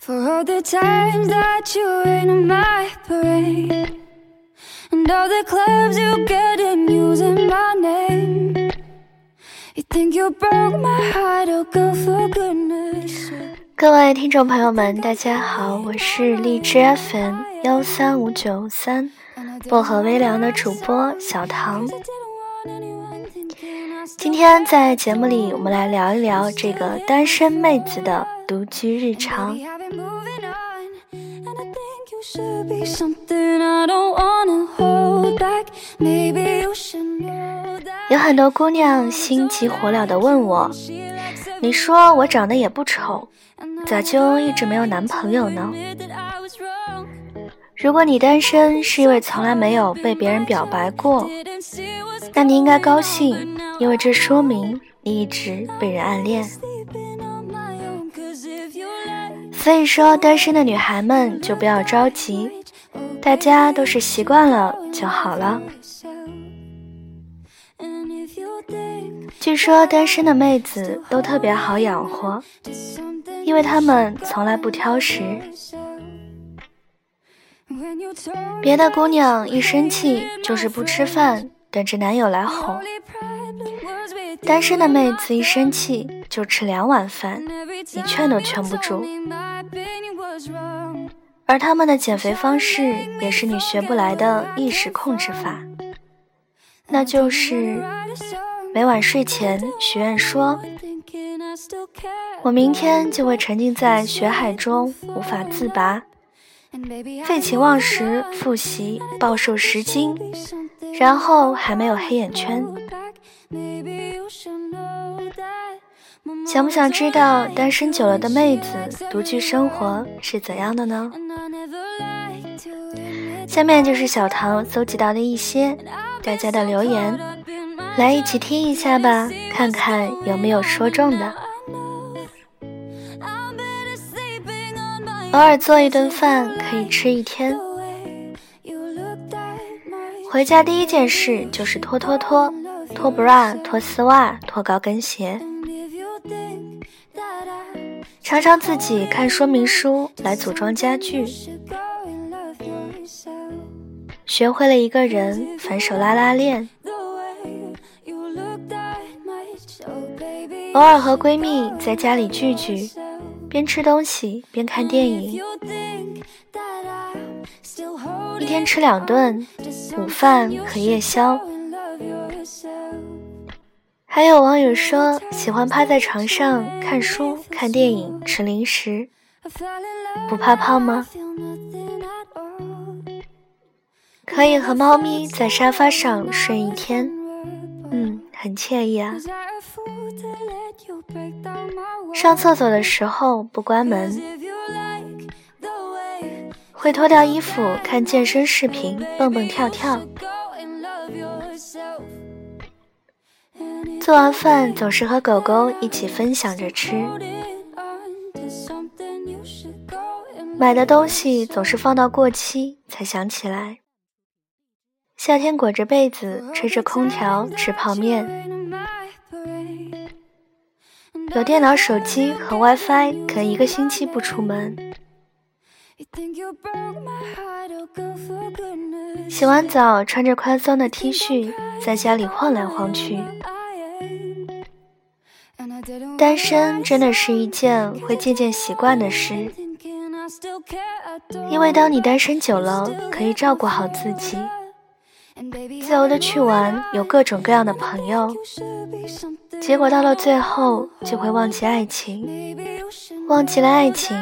For all the times that you on my parade And all the clubs you get in using my name You think you broke my heart, oh girl, for goodness sake 各位听众朋友们，大家好，我是荔枝 FM 幺三五九三薄荷微凉的主播小唐。今天在节目里，我们来聊一聊这个单身妹子的独居日常。有很多姑娘心急火燎地问我：“你说我长得也不丑，咋就一直没有男朋友呢？”如果你单身是因为从来没有被别人表白过，那你应该高兴，因为这说明你一直被人暗恋。所以说，单身的女孩们就不要着急，大家都是习惯了就好了。据说单身的妹子都特别好养活，因为她们从来不挑食。别的姑娘一生气就是不吃饭，等着男友来哄；单身的妹子一生气就吃两碗饭，你劝都劝不住。而他们的减肥方式也是你学不来的意识控制法，那就是每晚睡前许愿说：“我明天就会沉浸在血海中无法自拔。”废寝忘食复习，暴瘦十斤，然后还没有黑眼圈。想不想知道单身久了的妹子独居生活是怎样的呢？下面就是小唐搜集到的一些大家的留言，来一起听一下吧，看看有没有说中的。偶尔做一顿饭可以吃一天。回家第一件事就是脱脱脱，脱 bra，脱丝袜，脱高跟鞋。常常自己看说明书来组装家具。学会了一个人反手拉拉链。偶尔和闺蜜在家里聚聚。边吃东西边看电影，一天吃两顿，午饭和夜宵。还有网友说喜欢趴在床上看书、看电影、吃零食，不怕胖吗？可以和猫咪在沙发上睡一天，嗯，很惬意啊。上厕所的时候不关门，会脱掉衣服看健身视频，蹦蹦跳跳。做完饭总是和狗狗一起分享着吃，买的东西总是放到过期才想起来。夏天裹着被子吹着空调吃泡面。有电脑、手机和 WiFi，可一个星期不出门。洗完澡，穿着宽松的 T 恤，在家里晃来晃去。单身真的是一件会渐渐习惯的事，因为当你单身久了，可以照顾好自己，自由的去玩，有各种各样的朋友。结果到了最后，就会忘记爱情，忘记了爱情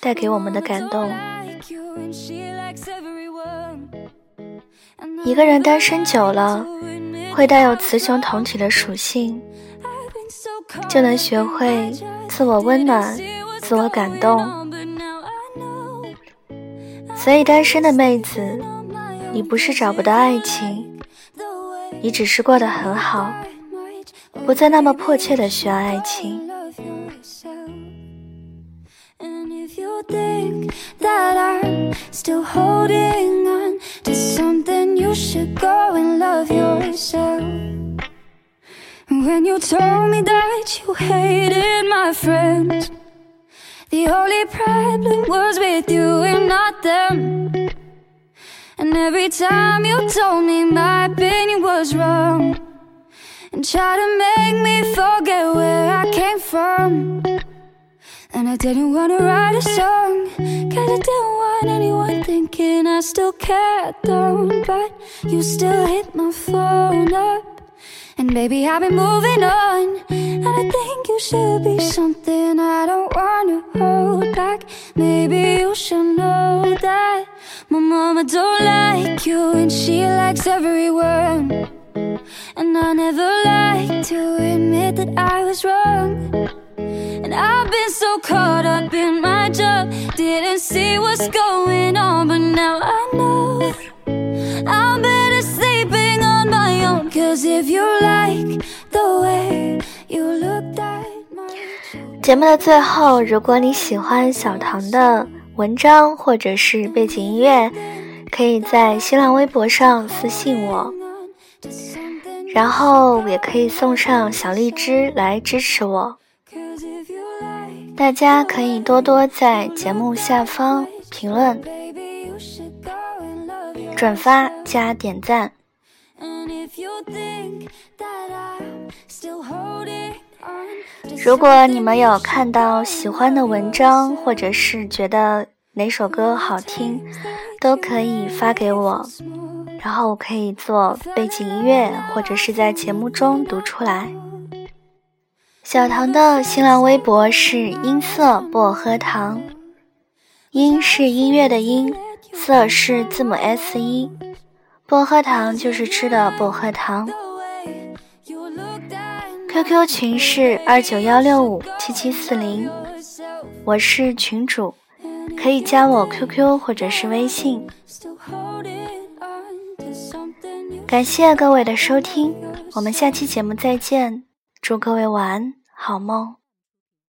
带给我们的感动。一个人单身久了，会带有雌雄同体的属性，就能学会自我温暖、自我感动。所以，单身的妹子，你不是找不到爱情，你只是过得很好。不再那么迫切的需要爱情。When you told me that you hated my friends, The only problem was with you and not them. And every time you told me my opinion was wrong, and tried to make me forget where I came from. I didn't wanna write a song, cause I didn't want anyone thinking I still cared, though. But you still hit my phone up. And baby, I've been moving on. And I think you should be something I don't wanna hold back. Maybe you should know that my mama don't like you, and she likes everyone. And I never like to admit that I was wrong. Been so caught up in my job, didn't see what's going on, but now I know I'm better sleeping on my own. Cause if you like the way you looked at my 节目的最后，如果你喜欢小唐的文章或者是背景音乐，可以在新浪微博上私信我，然后也可以送上小荔枝来支持我。大家可以多多在节目下方评论、转发加点赞。如果你们有看到喜欢的文章，或者是觉得哪首歌好听，都可以发给我，然后我可以做背景音乐，或者是在节目中读出来。小唐的新浪微博是音色薄荷糖，音是音乐的音，色是字母 S 一，薄荷糖就是吃的薄荷糖。QQ 群是二九幺六五七七四零，我是群主，可以加我 QQ 或者是微信。感谢各位的收听，我们下期节目再见，祝各位晚安，好梦。